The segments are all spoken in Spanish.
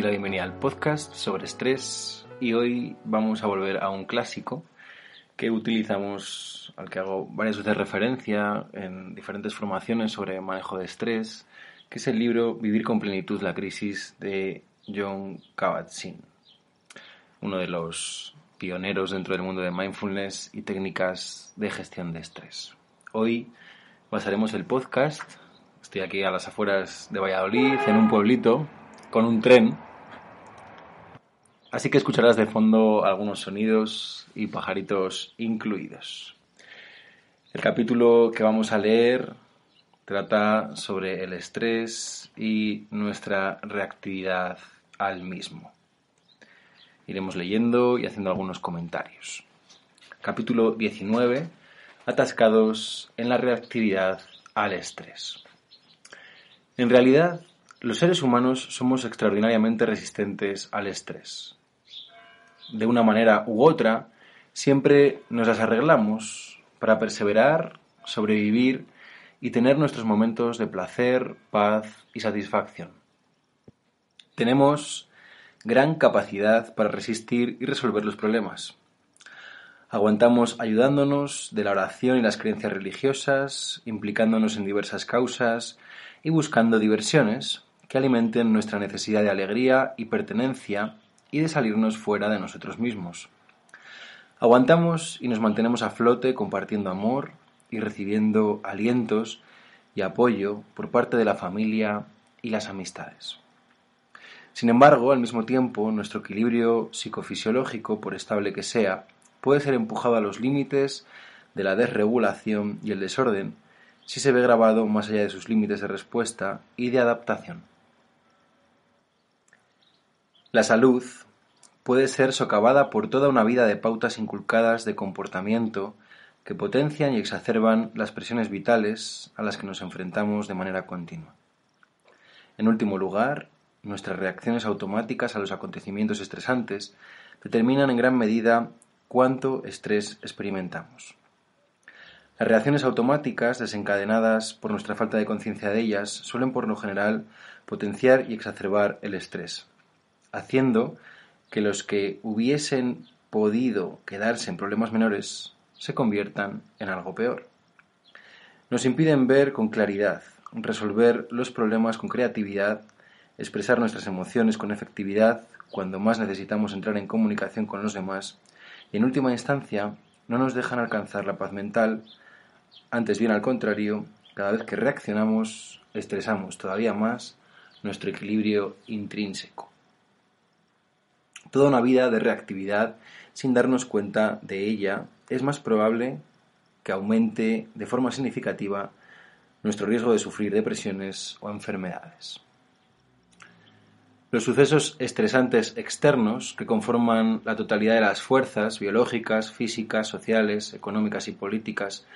Doy la bienvenida al podcast sobre estrés y hoy vamos a volver a un clásico que utilizamos, al que hago varias veces referencia en diferentes formaciones sobre manejo de estrés, que es el libro Vivir con plenitud la crisis de John Kabat-Zinn, uno de los pioneros dentro del mundo de mindfulness y técnicas de gestión de estrés. Hoy basaremos el podcast, estoy aquí a las afueras de Valladolid, en un pueblito con un tren. Así que escucharás de fondo algunos sonidos y pajaritos incluidos. El capítulo que vamos a leer trata sobre el estrés y nuestra reactividad al mismo. Iremos leyendo y haciendo algunos comentarios. Capítulo 19. Atascados en la reactividad al estrés. En realidad, los seres humanos somos extraordinariamente resistentes al estrés. De una manera u otra, siempre nos las arreglamos para perseverar, sobrevivir y tener nuestros momentos de placer, paz y satisfacción. Tenemos gran capacidad para resistir y resolver los problemas. Aguantamos ayudándonos de la oración y las creencias religiosas, implicándonos en diversas causas y buscando diversiones, que alimenten nuestra necesidad de alegría y pertenencia y de salirnos fuera de nosotros mismos. Aguantamos y nos mantenemos a flote compartiendo amor y recibiendo alientos y apoyo por parte de la familia y las amistades. Sin embargo, al mismo tiempo, nuestro equilibrio psicofisiológico, por estable que sea, puede ser empujado a los límites de la desregulación y el desorden si se ve grabado más allá de sus límites de respuesta y de adaptación. La salud puede ser socavada por toda una vida de pautas inculcadas de comportamiento que potencian y exacerban las presiones vitales a las que nos enfrentamos de manera continua. En último lugar, nuestras reacciones automáticas a los acontecimientos estresantes determinan en gran medida cuánto estrés experimentamos. Las reacciones automáticas desencadenadas por nuestra falta de conciencia de ellas suelen por lo general potenciar y exacerbar el estrés, haciendo que los que hubiesen podido quedarse en problemas menores se conviertan en algo peor. Nos impiden ver con claridad, resolver los problemas con creatividad, expresar nuestras emociones con efectividad cuando más necesitamos entrar en comunicación con los demás y en última instancia no nos dejan alcanzar la paz mental, antes bien al contrario, cada vez que reaccionamos estresamos todavía más nuestro equilibrio intrínseco toda una vida de reactividad sin darnos cuenta de ella, es más probable que aumente de forma significativa nuestro riesgo de sufrir depresiones o enfermedades. Los sucesos estresantes externos que conforman la totalidad de las fuerzas biológicas, físicas, sociales, económicas y políticas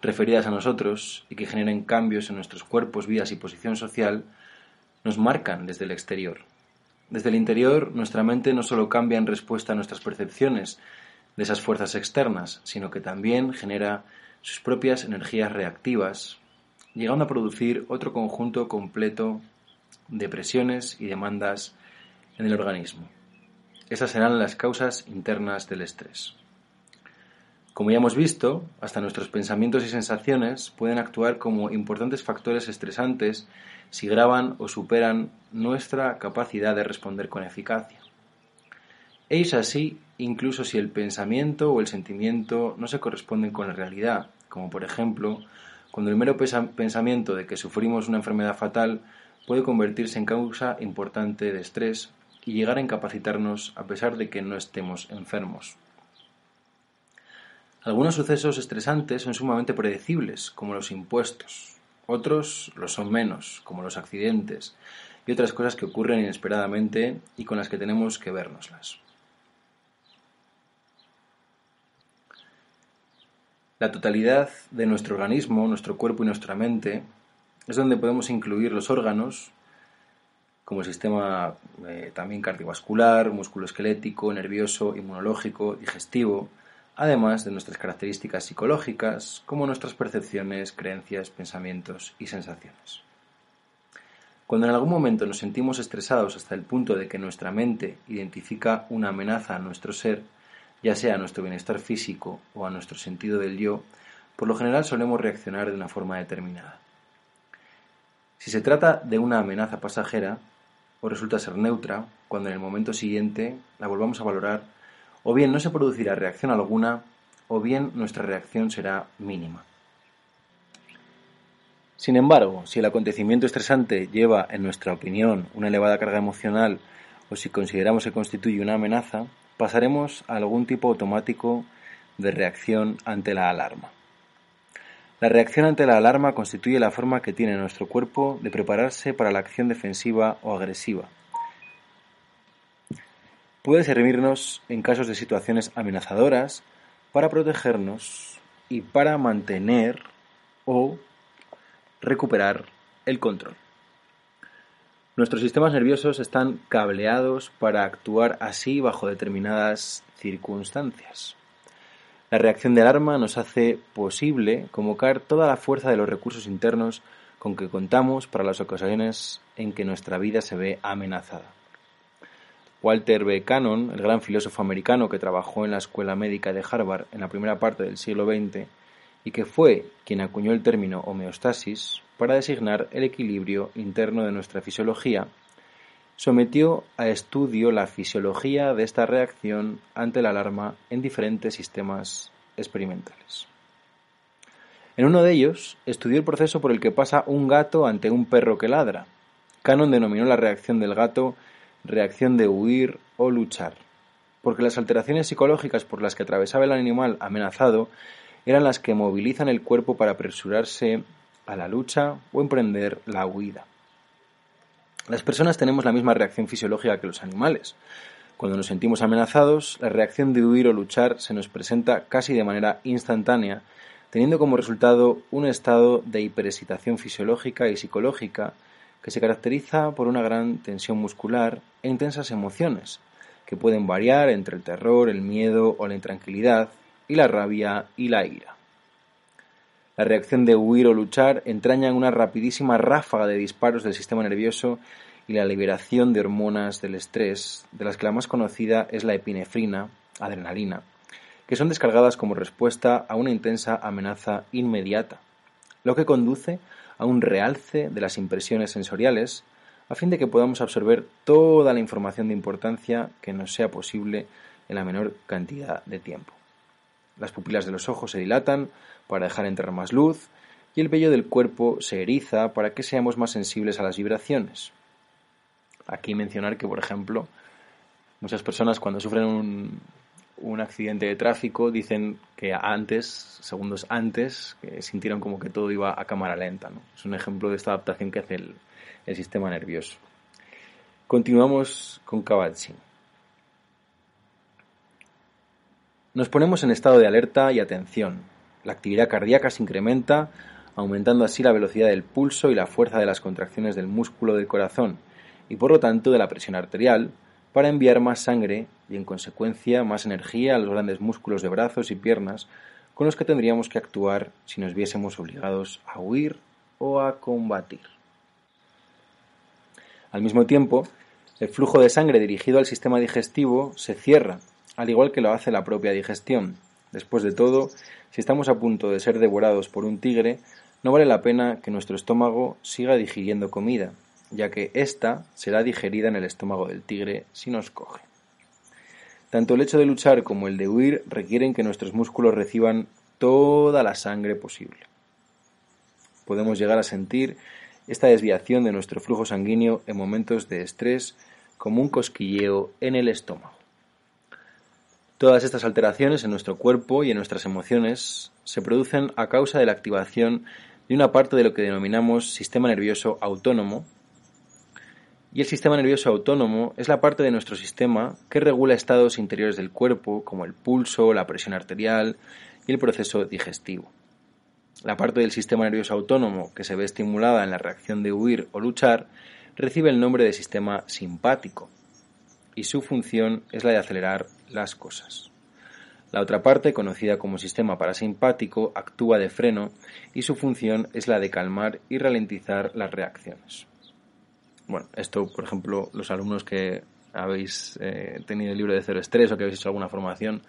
referidas a nosotros y que generen cambios en nuestros cuerpos, vidas y posición social, nos marcan desde el exterior, desde el interior, nuestra mente no solo cambia en respuesta a nuestras percepciones de esas fuerzas externas, sino que también genera sus propias energías reactivas, llegando a producir otro conjunto completo de presiones y demandas en el organismo. Esas serán las causas internas del estrés. Como ya hemos visto, hasta nuestros pensamientos y sensaciones pueden actuar como importantes factores estresantes si graban o superan nuestra capacidad de responder con eficacia. Es así incluso si el pensamiento o el sentimiento no se corresponden con la realidad, como por ejemplo cuando el mero pensamiento de que sufrimos una enfermedad fatal puede convertirse en causa importante de estrés y llegar a incapacitarnos a pesar de que no estemos enfermos. Algunos sucesos estresantes son sumamente predecibles, como los impuestos. Otros lo son menos, como los accidentes y otras cosas que ocurren inesperadamente y con las que tenemos que vernoslas. La totalidad de nuestro organismo, nuestro cuerpo y nuestra mente es donde podemos incluir los órganos, como el sistema eh, también cardiovascular, musculoesquelético, nervioso, inmunológico, digestivo, además de nuestras características psicológicas, como nuestras percepciones, creencias, pensamientos y sensaciones. Cuando en algún momento nos sentimos estresados hasta el punto de que nuestra mente identifica una amenaza a nuestro ser, ya sea a nuestro bienestar físico o a nuestro sentido del yo, por lo general solemos reaccionar de una forma determinada. Si se trata de una amenaza pasajera, o resulta ser neutra, cuando en el momento siguiente la volvamos a valorar, o bien no se producirá reacción alguna, o bien nuestra reacción será mínima. Sin embargo, si el acontecimiento estresante lleva, en nuestra opinión, una elevada carga emocional, o si consideramos que constituye una amenaza, pasaremos a algún tipo automático de reacción ante la alarma. La reacción ante la alarma constituye la forma que tiene nuestro cuerpo de prepararse para la acción defensiva o agresiva. Puede servirnos en casos de situaciones amenazadoras para protegernos y para mantener o recuperar el control. Nuestros sistemas nerviosos están cableados para actuar así bajo determinadas circunstancias. La reacción de alarma nos hace posible convocar toda la fuerza de los recursos internos con que contamos para las ocasiones en que nuestra vida se ve amenazada. Walter B. Cannon, el gran filósofo americano que trabajó en la Escuela Médica de Harvard en la primera parte del siglo XX y que fue quien acuñó el término homeostasis, para designar el equilibrio interno de nuestra fisiología, sometió a estudio la fisiología de esta reacción ante la alarma en diferentes sistemas experimentales. En uno de ellos, estudió el proceso por el que pasa un gato ante un perro que ladra. Cannon denominó la reacción del gato reacción de huir o luchar, porque las alteraciones psicológicas por las que atravesaba el animal amenazado eran las que movilizan el cuerpo para apresurarse a la lucha o emprender la huida. Las personas tenemos la misma reacción fisiológica que los animales. Cuando nos sentimos amenazados, la reacción de huir o luchar se nos presenta casi de manera instantánea, teniendo como resultado un estado de hiperexcitación fisiológica y psicológica que se caracteriza por una gran tensión muscular e intensas emociones, que pueden variar entre el terror, el miedo o la intranquilidad, y la rabia y la ira. La reacción de huir o luchar entraña una rapidísima ráfaga de disparos del sistema nervioso y la liberación de hormonas del estrés, de las que la más conocida es la epinefrina, adrenalina, que son descargadas como respuesta a una intensa amenaza inmediata, lo que conduce a un realce de las impresiones sensoriales, a fin de que podamos absorber toda la información de importancia que nos sea posible en la menor cantidad de tiempo. Las pupilas de los ojos se dilatan para dejar entrar más luz y el vello del cuerpo se eriza para que seamos más sensibles a las vibraciones. Aquí mencionar que, por ejemplo, muchas personas cuando sufren un, un accidente de tráfico dicen que antes, segundos antes, sintieron como que todo iba a cámara lenta. ¿no? Es un ejemplo de esta adaptación que hace el, el sistema nervioso. Continuamos con Kabat-Zinn. Nos ponemos en estado de alerta y atención. La actividad cardíaca se incrementa, aumentando así la velocidad del pulso y la fuerza de las contracciones del músculo del corazón, y por lo tanto de la presión arterial, para enviar más sangre y en consecuencia más energía a los grandes músculos de brazos y piernas con los que tendríamos que actuar si nos viésemos obligados a huir o a combatir. Al mismo tiempo, el flujo de sangre dirigido al sistema digestivo se cierra al igual que lo hace la propia digestión, Después de todo, si estamos a punto de ser devorados por un tigre, no vale la pena que nuestro estómago siga digiriendo comida, ya que ésta será digerida en el estómago del tigre si nos coge. Tanto el hecho de luchar como el de huir requieren que nuestros músculos reciban toda la sangre posible. Podemos llegar a sentir esta desviación de nuestro flujo sanguíneo en momentos de estrés como un cosquilleo en el estómago. Todas estas alteraciones en nuestro cuerpo y en nuestras emociones se producen a causa de la activación de una parte de lo que denominamos sistema nervioso autónomo. Y el sistema nervioso autónomo es la parte de nuestro sistema que regula estados interiores del cuerpo, como el pulso, la presión arterial y el proceso digestivo. La parte del sistema nervioso autónomo que se ve estimulada en la reacción de huir o luchar recibe el nombre de sistema simpático y su función es la de acelerar las cosas. La otra parte, conocida como sistema parasimpático, actúa de freno y su función es la de calmar y ralentizar las reacciones. Bueno, esto, por ejemplo, los alumnos que habéis eh, tenido el libro de cero estrés o que habéis hecho alguna formación,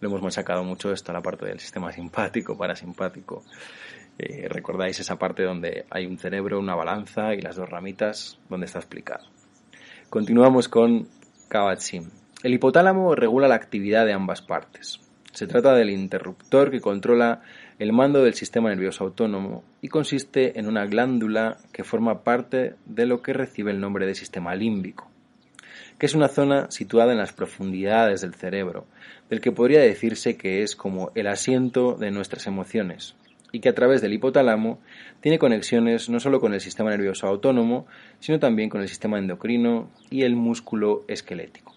lo hemos machacado mucho esto, la parte del sistema simpático, parasimpático. Eh, recordáis esa parte donde hay un cerebro, una balanza y las dos ramitas donde está explicado. Continuamos con Kabat-Zinn. El hipotálamo regula la actividad de ambas partes. Se trata del interruptor que controla el mando del sistema nervioso autónomo y consiste en una glándula que forma parte de lo que recibe el nombre de sistema límbico, que es una zona situada en las profundidades del cerebro, del que podría decirse que es como el asiento de nuestras emociones, y que a través del hipotálamo tiene conexiones no solo con el sistema nervioso autónomo, sino también con el sistema endocrino y el músculo esquelético.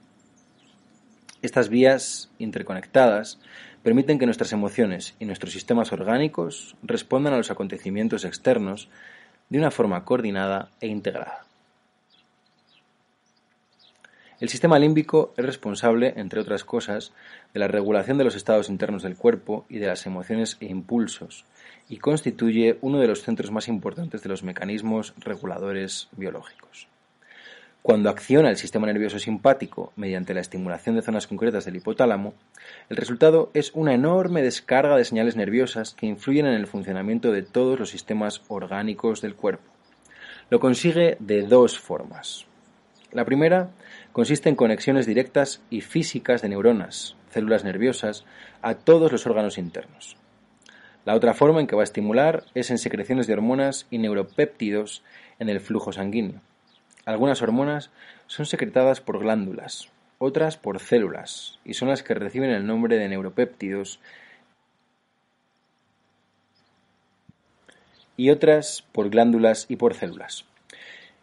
Estas vías interconectadas permiten que nuestras emociones y nuestros sistemas orgánicos respondan a los acontecimientos externos de una forma coordinada e integrada. El sistema límbico es responsable, entre otras cosas, de la regulación de los estados internos del cuerpo y de las emociones e impulsos, y constituye uno de los centros más importantes de los mecanismos reguladores biológicos. Cuando acciona el sistema nervioso simpático mediante la estimulación de zonas concretas del hipotálamo, el resultado es una enorme descarga de señales nerviosas que influyen en el funcionamiento de todos los sistemas orgánicos del cuerpo. Lo consigue de dos formas. La primera consiste en conexiones directas y físicas de neuronas, células nerviosas, a todos los órganos internos. La otra forma en que va a estimular es en secreciones de hormonas y neuropéptidos en el flujo sanguíneo. Algunas hormonas son secretadas por glándulas, otras por células, y son las que reciben el nombre de neuropéptidos, y otras por glándulas y por células.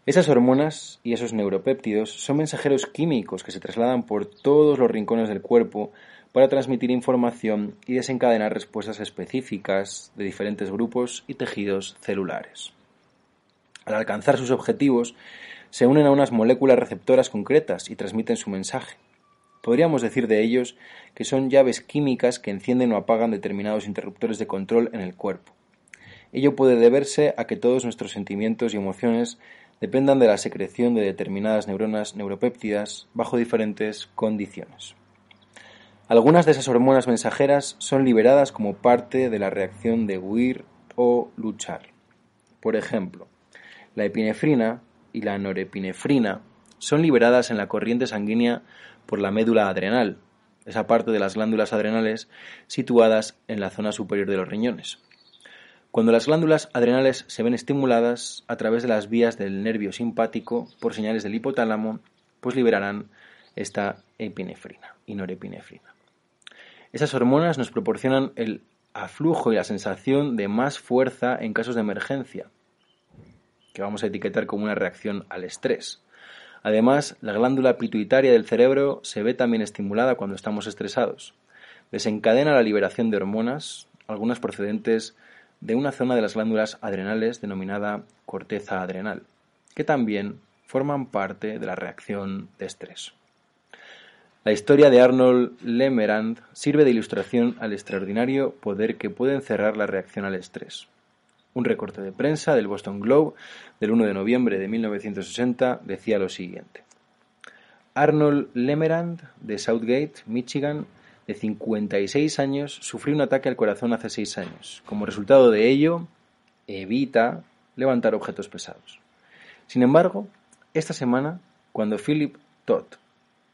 Esas hormonas y esos neuropéptidos son mensajeros químicos que se trasladan por todos los rincones del cuerpo para transmitir información y desencadenar respuestas específicas de diferentes grupos y tejidos celulares. Al alcanzar sus objetivos, se unen a unas moléculas receptoras concretas y transmiten su mensaje. Podríamos decir de ellos que son llaves químicas que encienden o apagan determinados interruptores de control en el cuerpo. Ello puede deberse a que todos nuestros sentimientos y emociones dependan de la secreción de determinadas neuronas neuropéptidas bajo diferentes condiciones. Algunas de esas hormonas mensajeras son liberadas como parte de la reacción de huir o luchar. Por ejemplo, la epinefrina y la norepinefrina son liberadas en la corriente sanguínea por la médula adrenal, esa parte de las glándulas adrenales situadas en la zona superior de los riñones. Cuando las glándulas adrenales se ven estimuladas a través de las vías del nervio simpático por señales del hipotálamo, pues liberarán esta epinefrina y norepinefrina. Esas hormonas nos proporcionan el aflujo y la sensación de más fuerza en casos de emergencia, que vamos a etiquetar como una reacción al estrés. Además, la glándula pituitaria del cerebro se ve también estimulada cuando estamos estresados. Desencadena la liberación de hormonas, algunas procedentes de una zona de las glándulas adrenales denominada corteza adrenal, que también forman parte de la reacción de estrés. La historia de Arnold Lemerand sirve de ilustración al extraordinario poder que puede encerrar la reacción al estrés. Un recorte de prensa del Boston Globe del 1 de noviembre de 1960 decía lo siguiente. Arnold Lemerand de Southgate, Michigan, de 56 años, sufrió un ataque al corazón hace seis años. Como resultado de ello, evita levantar objetos pesados. Sin embargo, esta semana, cuando Philip Todd,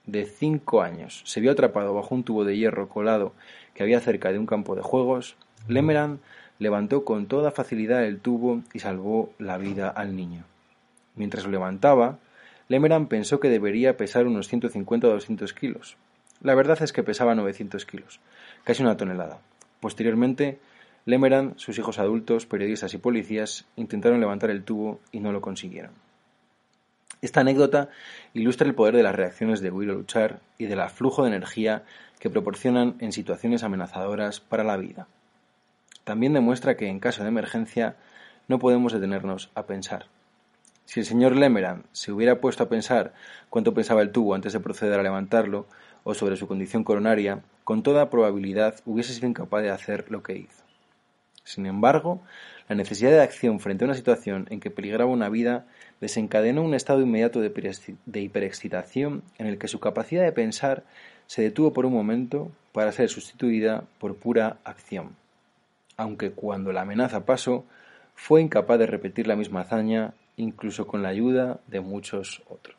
de 5 años, se vio atrapado bajo un tubo de hierro colado que había cerca de un campo de juegos, Lemeran levantó con toda facilidad el tubo y salvó la vida al niño. Mientras lo levantaba, Lemeran pensó que debería pesar unos 150 o 200 kilos. La verdad es que pesaba 900 kilos, casi una tonelada. Posteriormente, Lemeran, sus hijos adultos, periodistas y policías intentaron levantar el tubo y no lo consiguieron. Esta anécdota ilustra el poder de las reacciones de o luchar y del aflujo de energía que proporcionan en situaciones amenazadoras para la vida. También demuestra que en caso de emergencia no podemos detenernos a pensar. Si el señor Lemeran se hubiera puesto a pensar cuánto pesaba el tubo antes de proceder a levantarlo, o sobre su condición coronaria, con toda probabilidad hubiese sido incapaz de hacer lo que hizo. Sin embargo, la necesidad de acción frente a una situación en que peligraba una vida desencadenó un estado inmediato de hiperexcitación en el que su capacidad de pensar se detuvo por un momento para ser sustituida por pura acción. Aunque cuando la amenaza pasó, fue incapaz de repetir la misma hazaña incluso con la ayuda de muchos otros.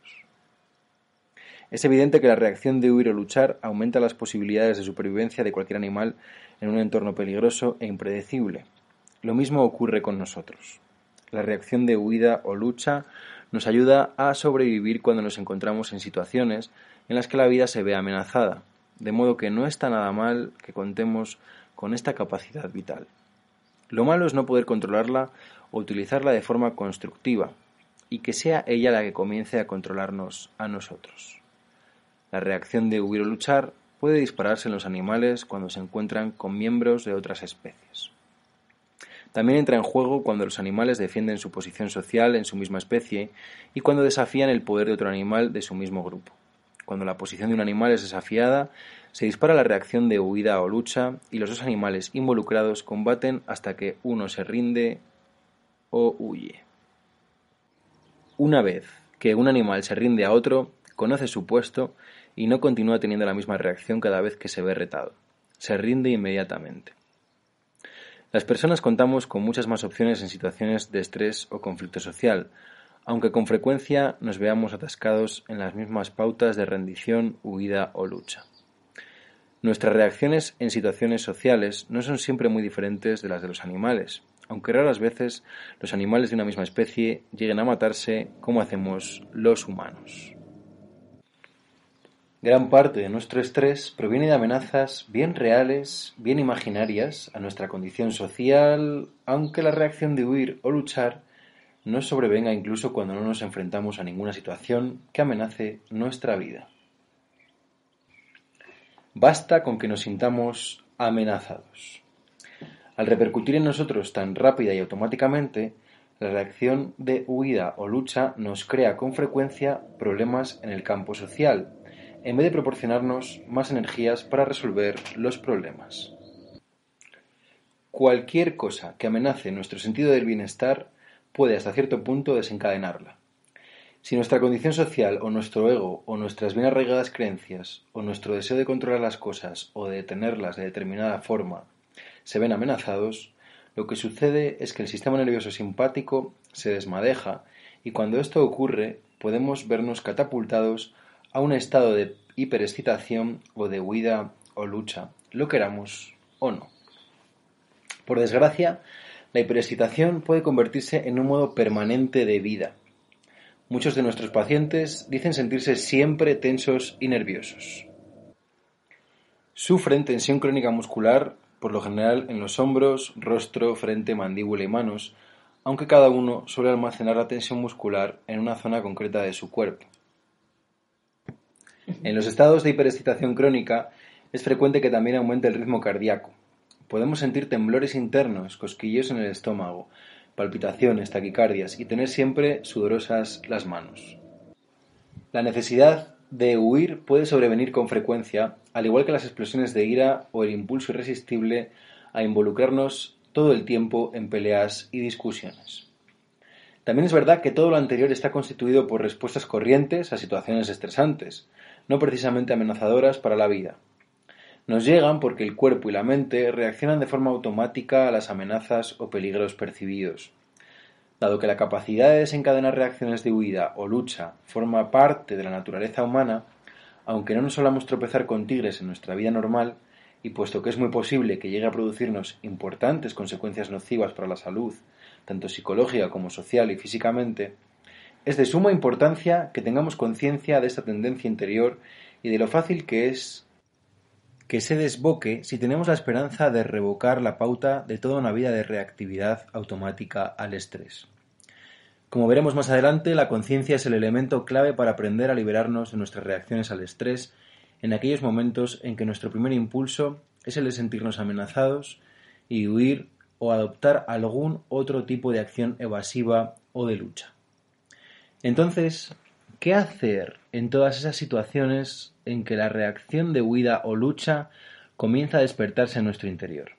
Es evidente que la reacción de huir o luchar aumenta las posibilidades de supervivencia de cualquier animal en un entorno peligroso e impredecible. Lo mismo ocurre con nosotros. La reacción de huida o lucha nos ayuda a sobrevivir cuando nos encontramos en situaciones en las que la vida se ve amenazada, de modo que no está nada mal que contemos con esta capacidad vital. Lo malo es no poder controlarla o utilizarla de forma constructiva, y que sea ella la que comience a controlarnos a nosotros. La reacción de huir o luchar puede dispararse en los animales cuando se encuentran con miembros de otras especies. También entra en juego cuando los animales defienden su posición social en su misma especie y cuando desafían el poder de otro animal de su mismo grupo. Cuando la posición de un animal es desafiada, se dispara la reacción de huida o lucha y los dos animales involucrados combaten hasta que uno se rinde o huye. Una vez que un animal se rinde a otro, conoce su puesto y no continúa teniendo la misma reacción cada vez que se ve retado. Se rinde inmediatamente. Las personas contamos con muchas más opciones en situaciones de estrés o conflicto social, aunque con frecuencia nos veamos atascados en las mismas pautas de rendición, huida o lucha. Nuestras reacciones en situaciones sociales no son siempre muy diferentes de las de los animales, aunque raras veces los animales de una misma especie lleguen a matarse como hacemos los humanos. Gran parte de nuestro estrés proviene de amenazas bien reales, bien imaginarias a nuestra condición social, aunque la reacción de huir o luchar no sobrevenga incluso cuando no nos enfrentamos a ninguna situación que amenace nuestra vida. Basta con que nos sintamos amenazados. Al repercutir en nosotros tan rápida y automáticamente, la reacción de huida o lucha nos crea con frecuencia problemas en el campo social, en vez de proporcionarnos más energías para resolver los problemas. Cualquier cosa que amenace nuestro sentido del bienestar puede hasta cierto punto desencadenarla. Si nuestra condición social o nuestro ego o nuestras bien arraigadas creencias o nuestro deseo de controlar las cosas o de tenerlas de determinada forma se ven amenazados, lo que sucede es que el sistema nervioso simpático se desmadeja y cuando esto ocurre podemos vernos catapultados a un estado de hiperexcitación o de huida o lucha, lo queramos o no. Por desgracia, la hiperexcitación puede convertirse en un modo permanente de vida. Muchos de nuestros pacientes dicen sentirse siempre tensos y nerviosos. Sufren tensión crónica muscular, por lo general en los hombros, rostro, frente, mandíbula y manos, aunque cada uno suele almacenar la tensión muscular en una zona concreta de su cuerpo. En los estados de hiperexcitación crónica es frecuente que también aumente el ritmo cardíaco. Podemos sentir temblores internos, cosquillos en el estómago, palpitaciones, taquicardias y tener siempre sudorosas las manos. La necesidad de huir puede sobrevenir con frecuencia, al igual que las explosiones de ira o el impulso irresistible a involucrarnos todo el tiempo en peleas y discusiones. También es verdad que todo lo anterior está constituido por respuestas corrientes a situaciones estresantes, no precisamente amenazadoras para la vida. Nos llegan porque el cuerpo y la mente reaccionan de forma automática a las amenazas o peligros percibidos. Dado que la capacidad de desencadenar reacciones de huida o lucha forma parte de la naturaleza humana, aunque no nos solamos tropezar con tigres en nuestra vida normal, y puesto que es muy posible que llegue a producirnos importantes consecuencias nocivas para la salud, tanto psicológica como social y físicamente, es de suma importancia que tengamos conciencia de esta tendencia interior y de lo fácil que es que se desboque si tenemos la esperanza de revocar la pauta de toda una vida de reactividad automática al estrés. Como veremos más adelante, la conciencia es el elemento clave para aprender a liberarnos de nuestras reacciones al estrés en aquellos momentos en que nuestro primer impulso es el de sentirnos amenazados y huir o adoptar algún otro tipo de acción evasiva o de lucha. Entonces, ¿qué hacer en todas esas situaciones en que la reacción de huida o lucha comienza a despertarse en nuestro interior?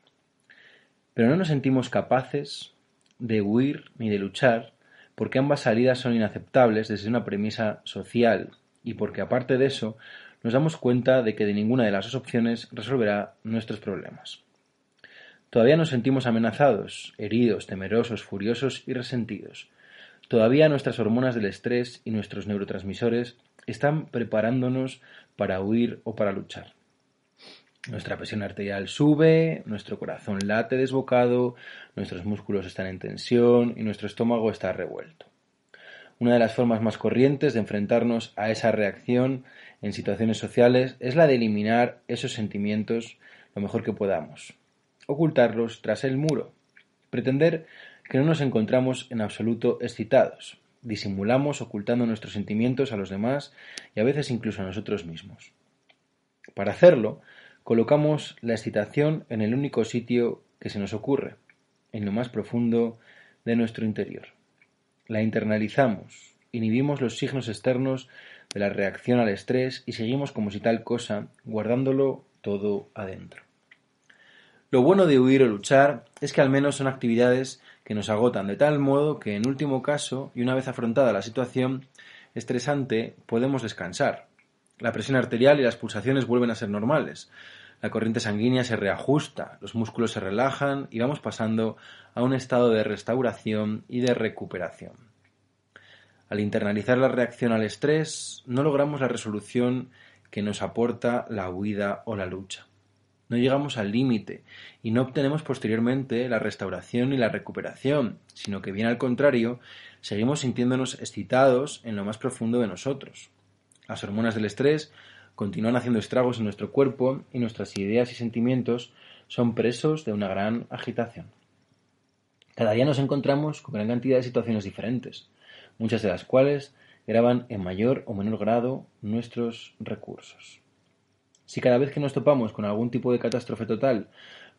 Pero no nos sentimos capaces de huir ni de luchar porque ambas salidas son inaceptables desde una premisa social y porque aparte de eso nos damos cuenta de que de ninguna de las dos opciones resolverá nuestros problemas. Todavía nos sentimos amenazados, heridos, temerosos, furiosos y resentidos. Todavía nuestras hormonas del estrés y nuestros neurotransmisores están preparándonos para huir o para luchar. Nuestra presión arterial sube, nuestro corazón late desbocado, nuestros músculos están en tensión y nuestro estómago está revuelto. Una de las formas más corrientes de enfrentarnos a esa reacción en situaciones sociales es la de eliminar esos sentimientos lo mejor que podamos, ocultarlos tras el muro, pretender que no nos encontramos en absoluto excitados, disimulamos ocultando nuestros sentimientos a los demás y a veces incluso a nosotros mismos. Para hacerlo, colocamos la excitación en el único sitio que se nos ocurre, en lo más profundo de nuestro interior. La internalizamos, inhibimos los signos externos de la reacción al estrés y seguimos como si tal cosa, guardándolo todo adentro. Lo bueno de huir o luchar es que al menos son actividades que nos agotan de tal modo que en último caso, y una vez afrontada la situación estresante, podemos descansar. La presión arterial y las pulsaciones vuelven a ser normales. La corriente sanguínea se reajusta, los músculos se relajan y vamos pasando a un estado de restauración y de recuperación. Al internalizar la reacción al estrés, no logramos la resolución que nos aporta la huida o la lucha. No llegamos al límite y no obtenemos posteriormente la restauración y la recuperación, sino que bien al contrario, seguimos sintiéndonos excitados en lo más profundo de nosotros. Las hormonas del estrés continúan haciendo estragos en nuestro cuerpo y nuestras ideas y sentimientos son presos de una gran agitación. Cada día nos encontramos con gran cantidad de situaciones diferentes, muchas de las cuales graban en mayor o menor grado nuestros recursos. Si cada vez que nos topamos con algún tipo de catástrofe total,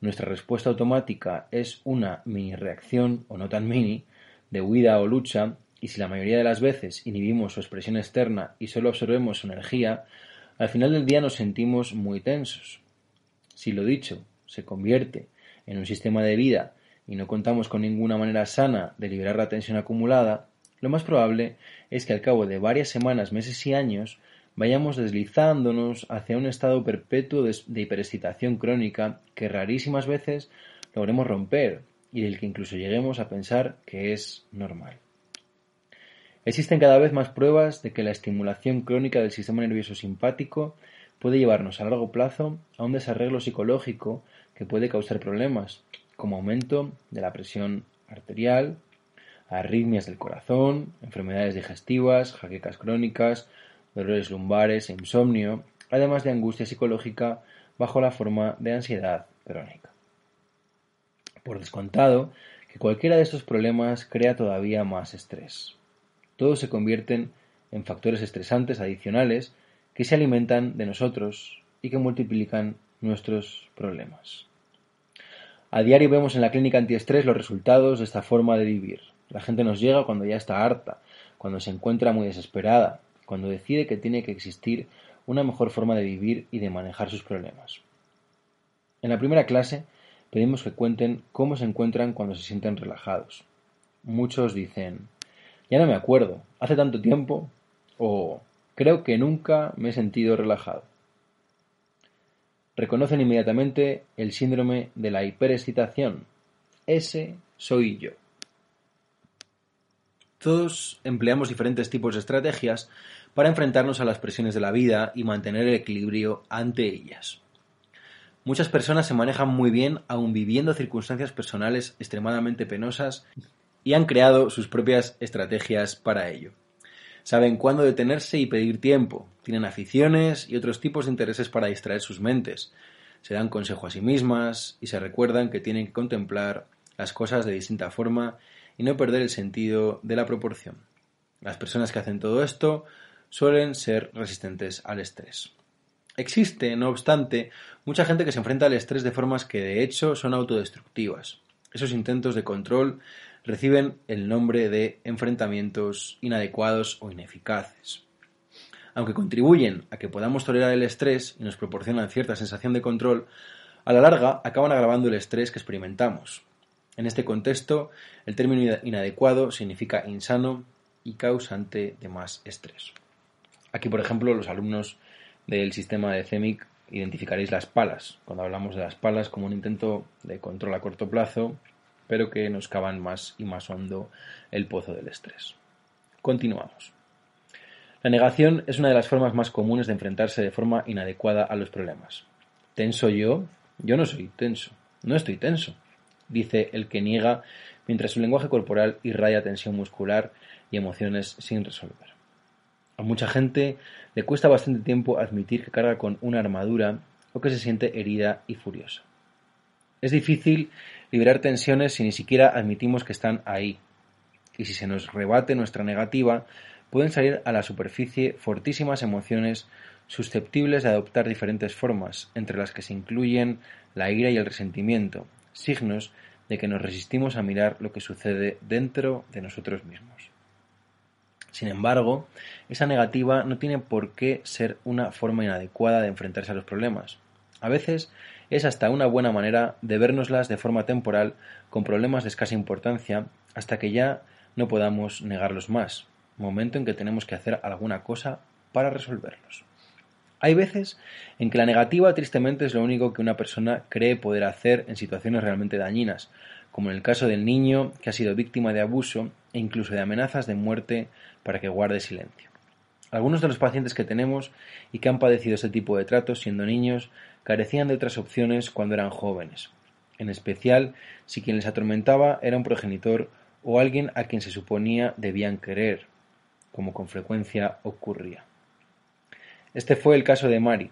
nuestra respuesta automática es una mini reacción o no tan mini, de huida o lucha, y si la mayoría de las veces inhibimos su expresión externa y solo absorbemos su energía, al final del día nos sentimos muy tensos. Si lo dicho se convierte en un sistema de vida y no contamos con ninguna manera sana de liberar la tensión acumulada, lo más probable es que al cabo de varias semanas, meses y años vayamos deslizándonos hacia un estado perpetuo de, hiperexcitación crónica que rarísimas veces logremos romper y del que incluso lleguemos a pensar que es normal. Existen cada vez más pruebas de que la estimulación crónica del sistema nervioso simpático puede llevarnos a largo plazo a un desarreglo psicológico que puede causar problemas, como aumento de la presión arterial, arritmias del corazón, enfermedades digestivas, jaquecas crónicas, dolores lumbares e insomnio, además de angustia psicológica bajo la forma de ansiedad crónica. Por descontado que cualquiera de estos problemas crea todavía más estrés. Todos se convierten en factores estresantes adicionales que se alimentan de nosotros y que multiplican nuestros problemas. A diario vemos en la clínica antiestrés los resultados de esta forma de vivir. La gente nos llega cuando ya está harta, cuando se encuentra muy desesperada, cuando decide que tiene que existir una mejor forma de vivir y de manejar sus problemas. En la primera clase pedimos que cuenten cómo se encuentran cuando se sienten relajados. Muchos dicen, ya no me acuerdo, hace tanto tiempo, o creo que nunca me he sentido relajado. reconocen inmediatamente el síndrome de la hiperexcitación. Ese soy yo. Todos empleamos diferentes tipos de estrategias para enfrentarnos a las presiones de la vida y mantener el equilibrio ante ellas. Muchas personas se manejan muy bien aun viviendo circunstancias personales extremadamente penosas y han creado sus propias estrategias para ello. Saben cuándo detenerse y pedir tiempo, tienen aficiones y otros tipos de intereses para distraer sus mentes, se dan consejo a sí mismas y se recuerdan que tienen que contemplar las cosas de distinta forma y no perder el sentido de la proporción. Las personas que hacen todo esto suelen ser resistentes al estrés. Existe, no obstante, mucha gente que se enfrenta al estrés de formas que de hecho son autodestructivas. Esos intentos de control reciben el nombre de enfrentamientos inadecuados o ineficaces. Aunque contribuyen a que podamos tolerar el estrés y nos proporcionan cierta sensación de control, a la larga acaban agravando el estrés que experimentamos. En este contexto, el término inadecuado significa insano y causante de más estrés. Aquí, por ejemplo, los alumnos del sistema de CEMIC identificaréis las palas, cuando hablamos de las palas como un intento de control a corto plazo, pero que nos cavan más y más hondo el pozo del estrés. Continuamos. La negación es una de las formas más comunes de enfrentarse de forma inadecuada a los problemas. ¿Tenso yo? Yo no soy tenso. No estoy tenso, dice el que niega mientras su lenguaje corporal irradia tensión muscular y emociones sin resolver. A mucha gente le cuesta bastante tiempo admitir que carga con una armadura o que se siente herida y furiosa. Es difícil liberar tensiones si ni siquiera admitimos que están ahí. Y si se nos rebate nuestra negativa, pueden salir a la superficie fortísimas emociones susceptibles de adoptar diferentes formas, entre las que se incluyen la ira y el resentimiento, signos de que nos resistimos a mirar lo que sucede dentro de nosotros mismos. Sin embargo, esa negativa no tiene por qué ser una forma inadecuada de enfrentarse a los problemas. A veces es hasta una buena manera de vernoslas de forma temporal con problemas de escasa importancia hasta que ya no podamos negarlos más, momento en que tenemos que hacer alguna cosa para resolverlos. Hay veces en que la negativa tristemente es lo único que una persona cree poder hacer en situaciones realmente dañinas, como en el caso del niño que ha sido víctima de abuso e incluso de amenazas de muerte para que guarde silencio. Algunos de los pacientes que tenemos y que han padecido este tipo de tratos siendo niños carecían de otras opciones cuando eran jóvenes, en especial si quien les atormentaba era un progenitor o alguien a quien se suponía debían querer, como con frecuencia ocurría. Este fue el caso de Mari.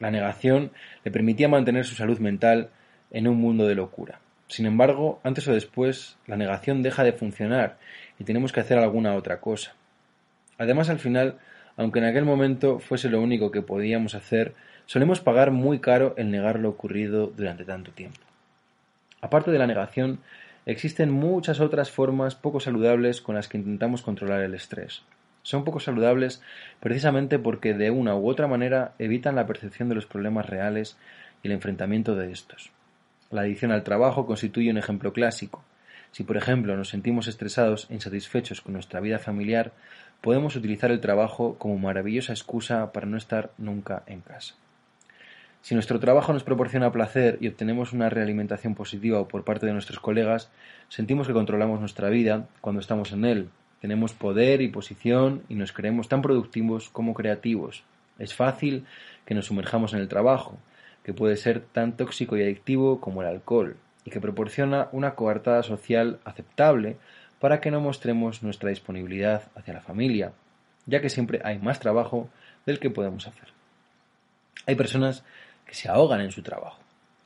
La negación le permitía mantener su salud mental en un mundo de locura. Sin embargo, antes o después, la negación deja de funcionar y tenemos que hacer alguna otra cosa. Además, al final, aunque en aquel momento fuese lo único que podíamos hacer, solemos pagar muy caro el negar lo ocurrido durante tanto tiempo. Aparte de la negación, existen muchas otras formas poco saludables con las que intentamos controlar el estrés. Son poco saludables precisamente porque de una u otra manera evitan la percepción de los problemas reales y el enfrentamiento de estos. La adicción al trabajo constituye un ejemplo clásico. Si, por ejemplo, nos sentimos estresados e insatisfechos con nuestra vida familiar, podemos utilizar el trabajo como maravillosa excusa para no estar nunca en casa. Si nuestro trabajo nos proporciona placer y obtenemos una realimentación positiva por parte de nuestros colegas, sentimos que controlamos nuestra vida cuando estamos en él. Tenemos poder y posición y nos creemos tan productivos como creativos. Es fácil que nos sumerjamos en el trabajo, que puede ser tan tóxico y adictivo como el alcohol, y que proporciona una coartada social aceptable para que no mostremos nuestra disponibilidad hacia la familia, ya que siempre hay más trabajo del que podemos hacer. Hay personas que se ahogan en su trabajo.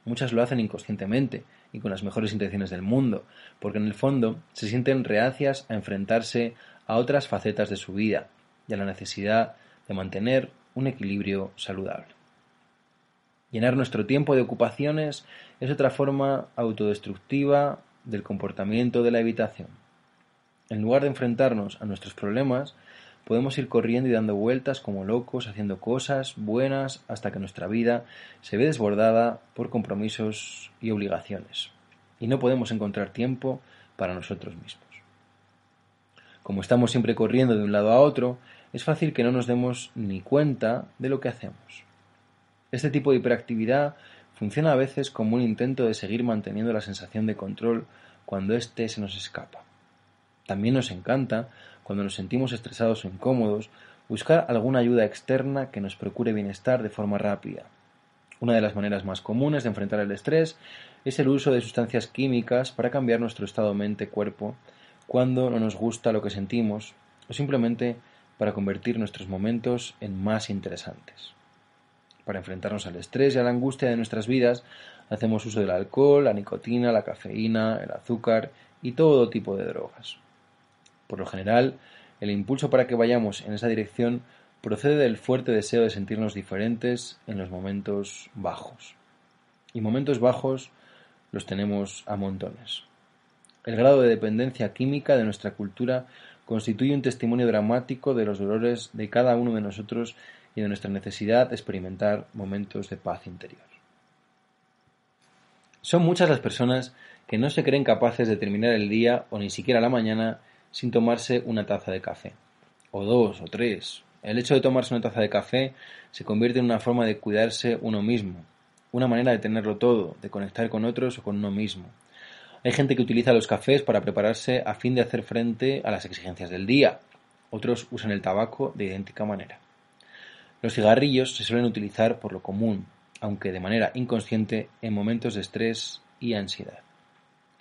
Muchas lo hacen inconscientemente y con las mejores intenciones del mundo, porque en el fondo se sienten reacias a enfrentarse a otras facetas de su vida y a la necesidad de mantener un equilibrio saludable. Llenar nuestro tiempo de ocupaciones es otra forma autodestructiva del comportamiento de la evitación. En lugar de enfrentarnos a nuestros problemas, podemos ir corriendo y dando vueltas como locos, haciendo cosas buenas hasta que nuestra vida se ve desbordada por compromisos y obligaciones. Y no podemos encontrar tiempo para nosotros mismos. Como estamos siempre corriendo de un lado a otro, es fácil que no nos demos ni cuenta de lo que hacemos. Este tipo de hiperactividad funciona a veces como un intento de seguir manteniendo la sensación de control cuando éste se nos escapa. También nos encanta, cuando nos sentimos estresados o incómodos, buscar alguna ayuda externa que nos procure bienestar de forma rápida. Una de las maneras más comunes de enfrentar el estrés es el uso de sustancias químicas para cambiar nuestro estado mente-cuerpo cuando no nos gusta lo que sentimos o simplemente para convertir nuestros momentos en más interesantes. Para enfrentarnos al estrés y a la angustia de nuestras vidas, hacemos uso del alcohol, la nicotina, la cafeína, el azúcar y todo tipo de drogas. Por lo general, el impulso para que vayamos en esa dirección procede del fuerte deseo de sentirnos diferentes en los momentos bajos. Y momentos bajos los tenemos a montones. El grado de dependencia química de nuestra cultura constituye un testimonio dramático de los dolores de cada uno de nosotros y de nuestra necesidad de experimentar momentos de paz interior. Son muchas las personas que no se creen capaces de terminar el día o ni siquiera la mañana sin tomarse una taza de café, o dos o tres. El hecho de tomarse una taza de café se convierte en una forma de cuidarse uno mismo, una manera de tenerlo todo, de conectar con otros o con uno mismo. Hay gente que utiliza los cafés para prepararse a fin de hacer frente a las exigencias del día. Otros usan el tabaco de idéntica manera. Los cigarrillos se suelen utilizar por lo común, aunque de manera inconsciente, en momentos de estrés y ansiedad.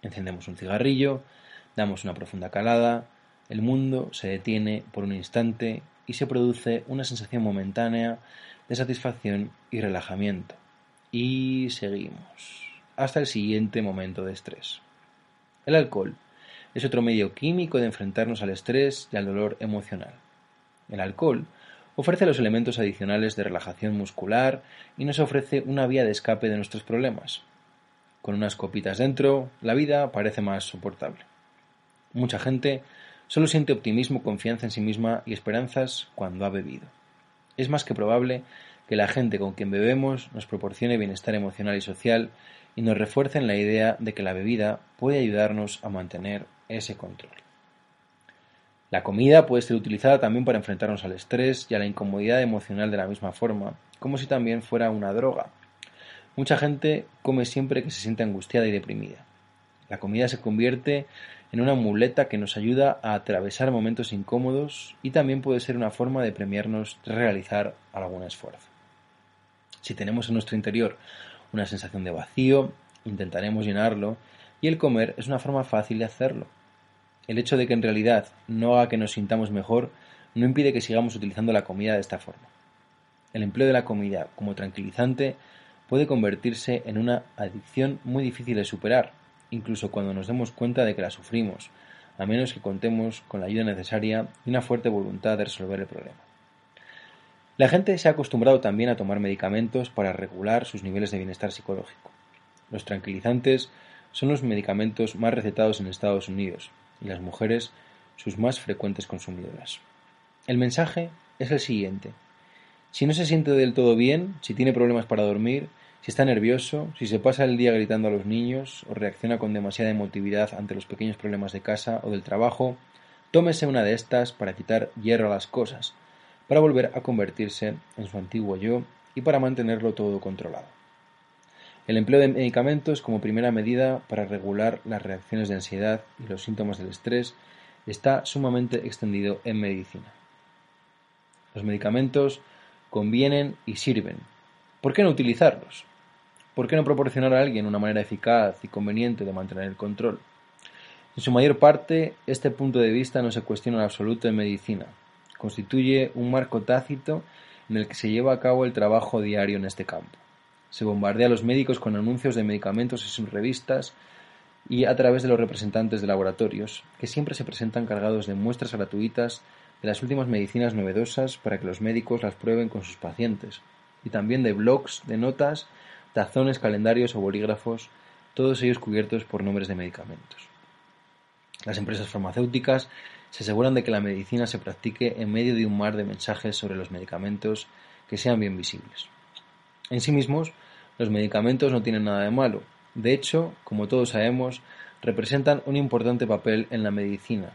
Encendemos un cigarrillo, damos una profunda calada, el mundo se detiene por un instante y se produce una sensación momentánea de satisfacción y relajamiento. Y seguimos hasta el siguiente momento de estrés. El alcohol es otro medio químico de enfrentarnos al estrés y al dolor emocional. El alcohol ofrece los elementos adicionales de relajación muscular y nos ofrece una vía de escape de nuestros problemas. Con unas copitas dentro, la vida parece más soportable. Mucha gente solo siente optimismo, confianza en sí misma y esperanzas cuando ha bebido. Es más que probable que la gente con quien bebemos nos proporcione bienestar emocional y social y nos refuerce en la idea de que la bebida puede ayudarnos a mantener ese control. La comida puede ser utilizada también para enfrentarnos al estrés y a la incomodidad emocional de la misma forma, como si también fuera una droga. Mucha gente come siempre que se siente angustiada y deprimida. La comida se convierte en una muleta que nos ayuda a atravesar momentos incómodos y también puede ser una forma de premiarnos realizar algún esfuerzo. Si tenemos en nuestro interior una sensación de vacío, intentaremos llenarlo y el comer es una forma fácil de hacerlo. El hecho de que en realidad no haga que nos sintamos mejor no impide que sigamos utilizando la comida de esta forma. El empleo de la comida como tranquilizante puede convertirse en una adicción muy difícil de superar, incluso cuando nos demos cuenta de que la sufrimos, a menos que contemos con la ayuda necesaria y una fuerte voluntad de resolver el problema. La gente se ha acostumbrado también a tomar medicamentos para regular sus niveles de bienestar psicológico. Los tranquilizantes son los medicamentos más recetados en Estados Unidos, y las mujeres sus más frecuentes consumidoras. El mensaje es el siguiente. Si no se siente del todo bien, si tiene problemas para dormir, si está nervioso, si se pasa el día gritando a los niños o reacciona con demasiada emotividad ante los pequeños problemas de casa o del trabajo, tómese una de estas para quitar hierro a las cosas, para volver a convertirse en su antiguo yo y para mantenerlo todo controlado. El empleo de medicamentos como primera medida para regular las reacciones de ansiedad y los síntomas del estrés está sumamente extendido en medicina. Los medicamentos convienen y sirven. ¿Por qué no utilizarlos? ¿Por qué no proporcionar a alguien una manera eficaz y conveniente de mantener el control? En su mayor parte, este punto de vista no se cuestiona en absoluto en medicina. Constituye un marco tácito en el que se lleva a cabo el trabajo diario en este campo. Se bombardea a los médicos con anuncios de medicamentos en sus revistas y a través de los representantes de laboratorios, que siempre se presentan cargados de muestras gratuitas de las últimas medicinas novedosas para que los médicos las prueben con sus pacientes, y también de blogs de notas, tazones, calendarios o bolígrafos, todos ellos cubiertos por nombres de medicamentos. Las empresas farmacéuticas se aseguran de que la medicina se practique en medio de un mar de mensajes sobre los medicamentos que sean bien visibles. En sí mismos, los medicamentos no tienen nada de malo. De hecho, como todos sabemos, representan un importante papel en la medicina.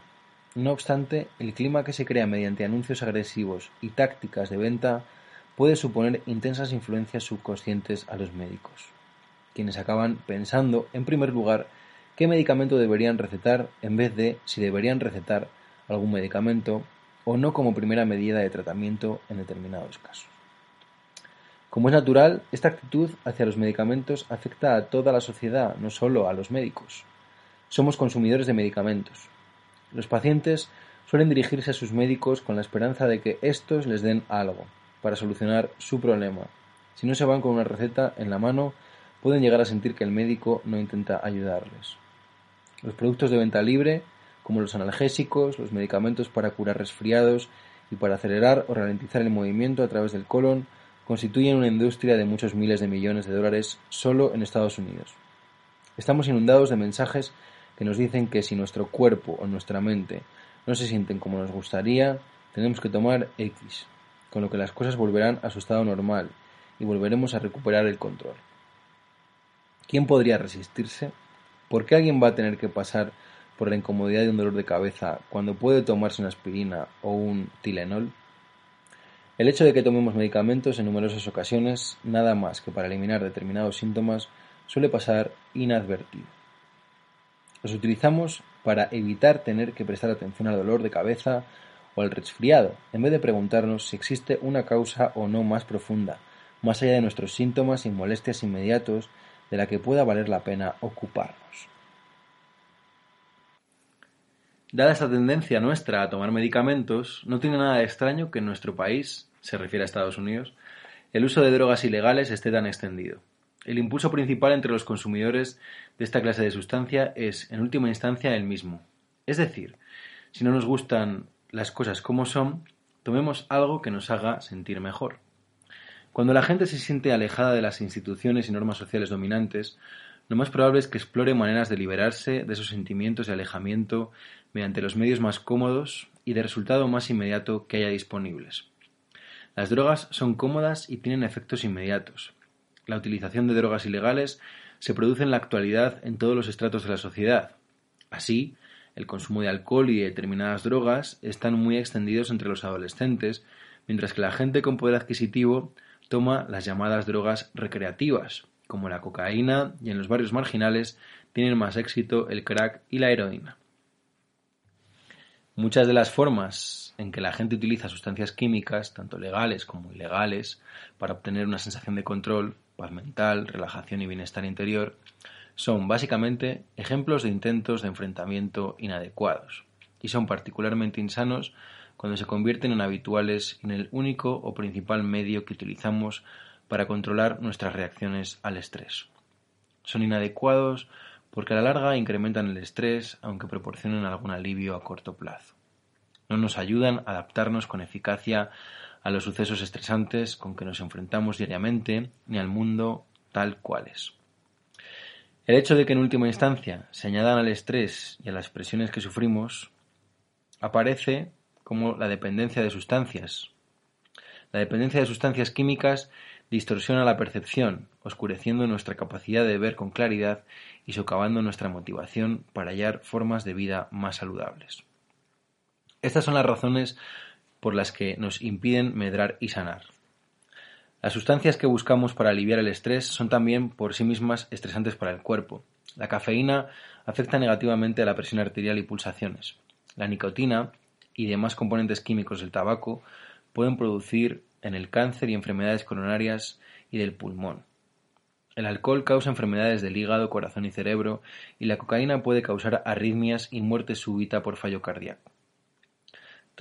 No obstante, el clima que se crea mediante anuncios agresivos y tácticas de venta puede suponer intensas influencias subconscientes a los médicos, quienes acaban pensando, en primer lugar, qué medicamento deberían recetar en vez de si deberían recetar algún medicamento o no como primera medida de tratamiento en determinados casos. Como es natural, esta actitud hacia los medicamentos afecta a toda la sociedad, no solo a los médicos. Somos consumidores de medicamentos. Los pacientes suelen dirigirse a sus médicos con la esperanza de que éstos les den algo para solucionar su problema. Si no se van con una receta en la mano, pueden llegar a sentir que el médico no intenta ayudarles. Los productos de venta libre, como los analgésicos, los medicamentos para curar resfriados y para acelerar o ralentizar el movimiento a través del colon, constituyen una industria de muchos miles de millones de dólares solo en Estados Unidos. Estamos inundados de mensajes que nos dicen que si nuestro cuerpo o nuestra mente no se sienten como nos gustaría, tenemos que tomar X, con lo que las cosas volverán a su estado normal y volveremos a recuperar el control. ¿Quién podría resistirse? ¿Por qué alguien va a tener que pasar por la incomodidad de un dolor de cabeza cuando puede tomarse una aspirina o un Tilenol? El hecho de que tomemos medicamentos en numerosas ocasiones, nada más que para eliminar determinados síntomas, suele pasar inadvertido. Los utilizamos para evitar tener que prestar atención al dolor de cabeza o al resfriado, en vez de preguntarnos si existe una causa o no más profunda, más allá de nuestros síntomas y molestias inmediatos de la que pueda valer la pena ocuparnos. Dada esta tendencia nuestra a tomar medicamentos, no tiene nada de extraño que en nuestro país se refiere a Estados Unidos, el uso de drogas ilegales esté tan extendido. El impulso principal entre los consumidores de esta clase de sustancia es, en última instancia, el mismo. Es decir, si no nos gustan las cosas como son, tomemos algo que nos haga sentir mejor. Cuando la gente se siente alejada de las instituciones y normas sociales dominantes, lo más probable es que explore maneras de liberarse de esos sentimientos de alejamiento mediante los medios más cómodos y de resultado más inmediato que haya disponibles. Las drogas son cómodas y tienen efectos inmediatos. La utilización de drogas ilegales se produce en la actualidad en todos los estratos de la sociedad. Así, el consumo de alcohol y de determinadas drogas están muy extendidos entre los adolescentes, mientras que la gente con poder adquisitivo toma las llamadas drogas recreativas, como la cocaína, y en los barrios marginales tienen más éxito el crack y la heroína. Muchas de las formas en que la gente utiliza sustancias químicas, tanto legales como ilegales, para obtener una sensación de control, paz mental, relajación y bienestar interior, son básicamente ejemplos de intentos de enfrentamiento inadecuados, y son particularmente insanos cuando se convierten en habituales en el único o principal medio que utilizamos para controlar nuestras reacciones al estrés. Son inadecuados porque a la larga incrementan el estrés aunque proporcionen algún alivio a corto plazo. No nos ayudan a adaptarnos con eficacia a los sucesos estresantes con que nos enfrentamos diariamente ni al mundo tal cual es. El hecho de que en última instancia se añadan al estrés y a las presiones que sufrimos aparece como la dependencia de sustancias. La dependencia de sustancias químicas distorsiona la percepción, oscureciendo nuestra capacidad de ver con claridad y socavando nuestra motivación para hallar formas de vida más saludables. Estas son las razones por las que nos impiden medrar y sanar. Las sustancias que buscamos para aliviar el estrés son también por sí mismas estresantes para el cuerpo. La cafeína afecta negativamente a la presión arterial y pulsaciones. La nicotina y demás componentes químicos del tabaco pueden producir en el cáncer y enfermedades coronarias y del pulmón. El alcohol causa enfermedades del hígado, corazón y cerebro, y la cocaína puede causar arritmias y muerte súbita por fallo cardíaco.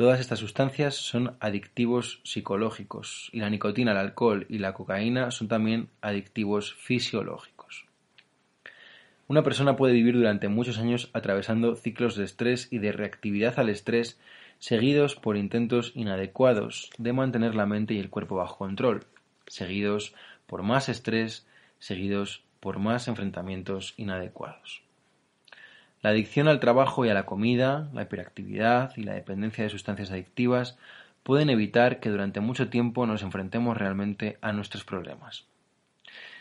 Todas estas sustancias son adictivos psicológicos, y la nicotina, el alcohol y la cocaína son también adictivos fisiológicos. Una persona puede vivir durante muchos años atravesando ciclos de estrés y de reactividad al estrés seguidos por intentos inadecuados de mantener la mente y el cuerpo bajo control, seguidos por más estrés, seguidos por más enfrentamientos inadecuados. La adicción al trabajo y a la comida, la hiperactividad y la dependencia de sustancias adictivas pueden evitar que durante mucho tiempo nos enfrentemos realmente a nuestros problemas.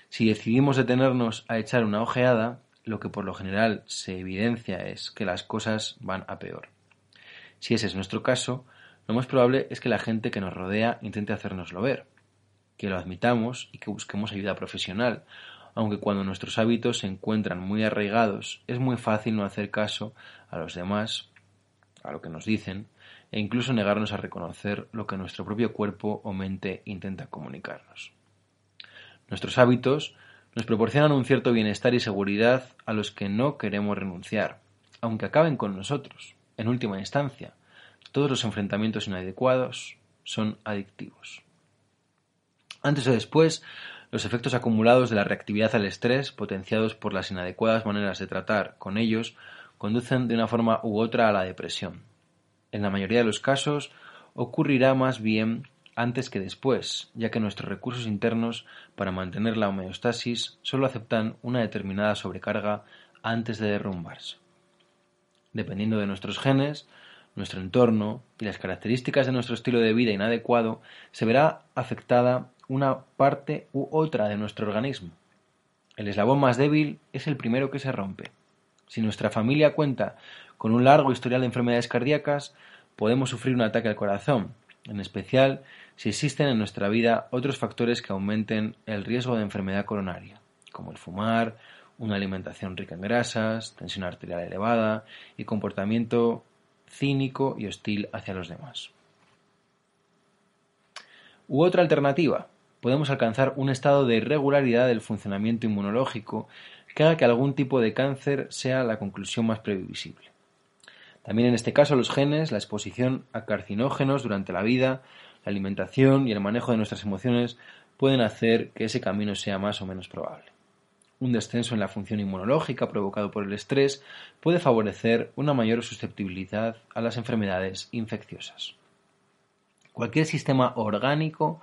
Si decidimos detenernos a echar una ojeada, lo que por lo general se evidencia es que las cosas van a peor. Si ese es nuestro caso, lo más probable es que la gente que nos rodea intente hacérnoslo ver. que lo admitamos y que busquemos ayuda profesional, aunque cuando nuestros hábitos se encuentran muy arraigados es muy fácil no hacer caso a los demás, a lo que nos dicen, e incluso negarnos a reconocer lo que nuestro propio cuerpo o mente intenta comunicarnos. Nuestros hábitos nos proporcionan un cierto bienestar y seguridad a los que no queremos renunciar, aunque acaben con nosotros. En última instancia, todos los enfrentamientos inadecuados son adictivos. Antes o después, los efectos acumulados de la reactividad al estrés, potenciados por las inadecuadas maneras de tratar con ellos, conducen de una forma u otra a la depresión. En la mayoría de los casos, ocurrirá más bien antes que después, ya que nuestros recursos internos para mantener la homeostasis solo aceptan una determinada sobrecarga antes de derrumbarse. Dependiendo de nuestros genes, nuestro entorno y las características de nuestro estilo de vida inadecuado, se verá afectada una parte u otra de nuestro organismo. El eslabón más débil es el primero que se rompe. Si nuestra familia cuenta con un largo historial de enfermedades cardíacas, podemos sufrir un ataque al corazón, en especial si existen en nuestra vida otros factores que aumenten el riesgo de enfermedad coronaria, como el fumar, una alimentación rica en grasas, tensión arterial elevada y comportamiento cínico y hostil hacia los demás. U otra alternativa, podemos alcanzar un estado de irregularidad del funcionamiento inmunológico que haga que algún tipo de cáncer sea la conclusión más previsible. También en este caso los genes, la exposición a carcinógenos durante la vida, la alimentación y el manejo de nuestras emociones pueden hacer que ese camino sea más o menos probable. Un descenso en la función inmunológica provocado por el estrés puede favorecer una mayor susceptibilidad a las enfermedades infecciosas. Cualquier sistema orgánico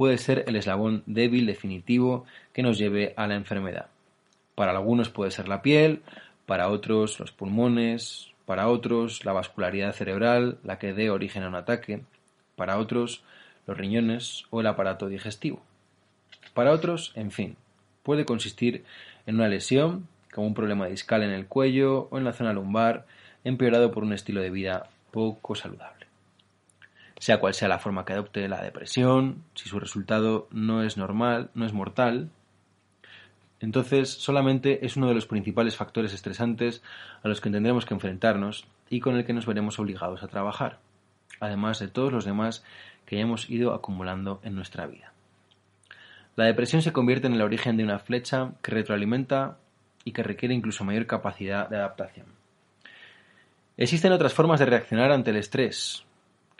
puede ser el eslabón débil definitivo que nos lleve a la enfermedad. Para algunos puede ser la piel, para otros los pulmones, para otros la vascularidad cerebral, la que dé origen a un ataque, para otros los riñones o el aparato digestivo. Para otros, en fin, puede consistir en una lesión, como un problema discal en el cuello o en la zona lumbar, empeorado por un estilo de vida poco saludable. Sea cual sea la forma que adopte la depresión, si su resultado no es normal, no es mortal, entonces solamente es uno de los principales factores estresantes a los que tendremos que enfrentarnos y con el que nos veremos obligados a trabajar, además de todos los demás que hemos ido acumulando en nuestra vida. La depresión se convierte en el origen de una flecha que retroalimenta y que requiere incluso mayor capacidad de adaptación. Existen otras formas de reaccionar ante el estrés,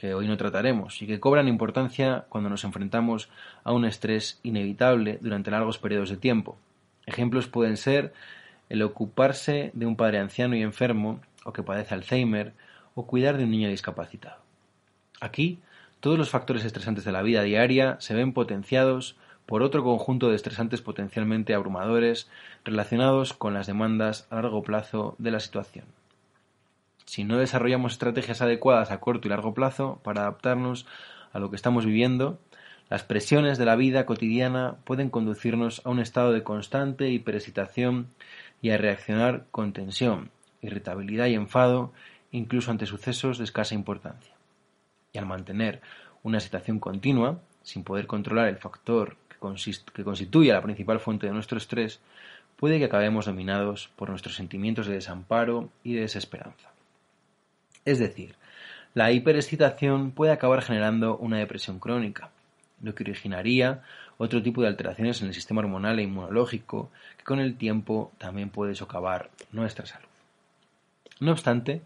que hoy no trataremos y que cobran importancia cuando nos enfrentamos a un estrés inevitable durante largos periodos de tiempo, Ejemplos pueden ser el ocuparse de un padre anciano y enfermo o que padece Alzheimer o cuidar de un niño discapacitado. Aquí, todos los factores estresantes de la vida diaria se ven potenciados por otro conjunto de estresantes potencialmente abrumadores relacionados con las demandas a largo plazo de la situación. Si no desarrollamos estrategias adecuadas a corto y largo plazo para adaptarnos a lo que estamos viviendo, las presiones de la vida cotidiana pueden conducirnos a un estado de constante hiperexcitación y a reaccionar con tensión, irritabilidad y enfado, incluso ante sucesos de escasa importancia. Y al mantener una situación continua, sin poder controlar el factor que, que constituye la principal fuente de nuestro estrés, puede que acabemos dominados por nuestros sentimientos de desamparo y de desesperanza. Es decir, la hiperexcitación puede acabar generando una depresión crónica, lo que originaría otro tipo de alteraciones en el sistema hormonal e inmunológico que con el tiempo también puede socavar nuestra salud. No obstante,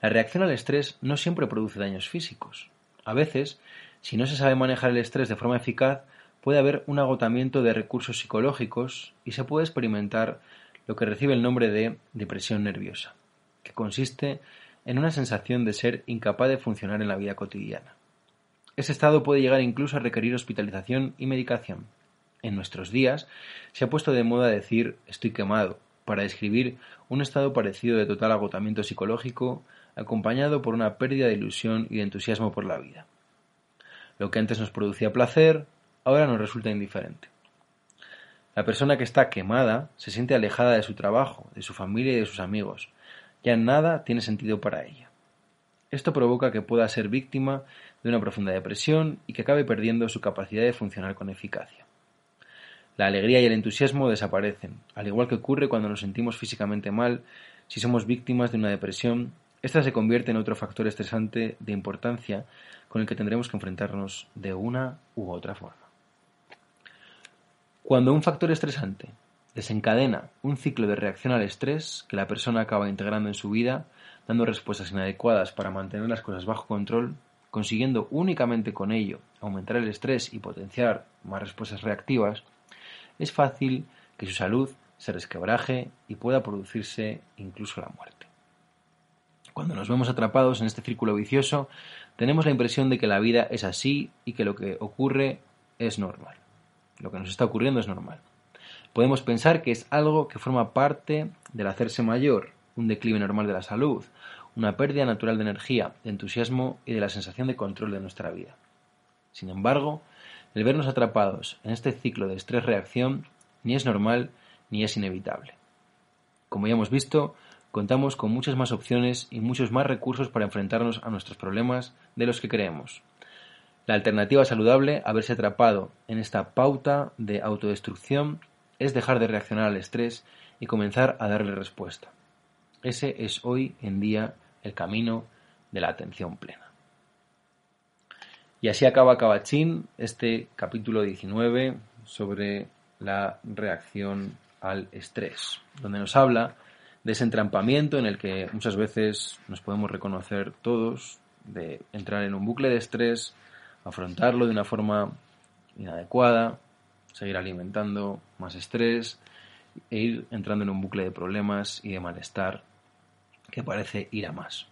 la reacción al estrés no siempre produce daños físicos. A veces, si no se sabe manejar el estrés de forma eficaz, puede haber un agotamiento de recursos psicológicos y se puede experimentar lo que recibe el nombre de depresión nerviosa, que consiste en una sensación de ser incapaz de funcionar en la vida cotidiana. Ese estado puede llegar incluso a requerir hospitalización y medicación. En nuestros días se ha puesto de moda decir estoy quemado para describir un estado parecido de total agotamiento psicológico acompañado por una pérdida de ilusión y de entusiasmo por la vida. Lo que antes nos producía placer, ahora nos resulta indiferente. La persona que está quemada se siente alejada de su trabajo, de su familia y de sus amigos. Ya nada tiene sentido para ella. Esto provoca que pueda ser víctima de una profunda depresión y que acabe perdiendo su capacidad de funcionar con eficacia. La alegría y el entusiasmo desaparecen, al igual que ocurre cuando nos sentimos físicamente mal si somos víctimas de una depresión. Esta se convierte en otro factor estresante de importancia con el que tendremos que enfrentarnos de una u otra forma. Cuando un factor estresante desencadena un ciclo de reacción al estrés que la persona acaba integrando en su vida, dando respuestas inadecuadas para mantener las cosas bajo control, consiguiendo únicamente con ello aumentar el estrés y potenciar más respuestas reactivas, es fácil que su salud se resquebraje y pueda producirse incluso la muerte. Cuando nos vemos atrapados en este círculo vicioso, tenemos la impresión de que la vida es así y que lo que ocurre es normal. Lo que nos está ocurriendo es normal. Podemos pensar que es algo que forma parte del hacerse mayor, un declive normal de la salud, una pérdida natural de energía, de entusiasmo y de la sensación de control de nuestra vida. Sin embargo, el vernos atrapados en este ciclo de estrés-reacción ni es normal ni es inevitable. Como ya hemos visto, contamos con muchas más opciones y muchos más recursos para enfrentarnos a nuestros problemas de los que creemos. La alternativa saludable a verse atrapado en esta pauta de autodestrucción es dejar de reaccionar al estrés y comenzar a darle respuesta. Ese es hoy en día el camino de la atención plena. Y así acaba Cabachín este capítulo 19 sobre la reacción al estrés, donde nos habla de ese entrampamiento en el que muchas veces nos podemos reconocer todos, de entrar en un bucle de estrés, afrontarlo de una forma inadecuada, seguir alimentando más estrés e ir entrando en un bucle de problemas y de malestar que parece ir a más.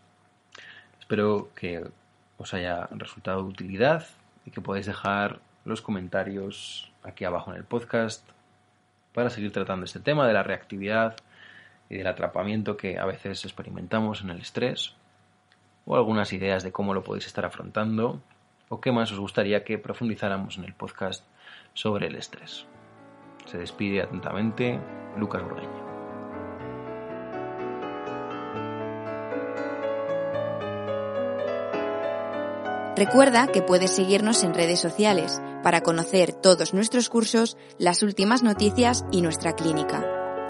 Espero que os haya resultado de utilidad y que podáis dejar los comentarios aquí abajo en el podcast para seguir tratando este tema de la reactividad y del atrapamiento que a veces experimentamos en el estrés o algunas ideas de cómo lo podéis estar afrontando o qué más os gustaría que profundizáramos en el podcast sobre el estrés. Se despide atentamente Lucas Burgueño. Recuerda que puedes seguirnos en redes sociales para conocer todos nuestros cursos, las últimas noticias y nuestra clínica.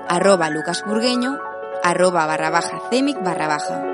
Arroba lucasburgueño, arroba barra baja cemic barra baja.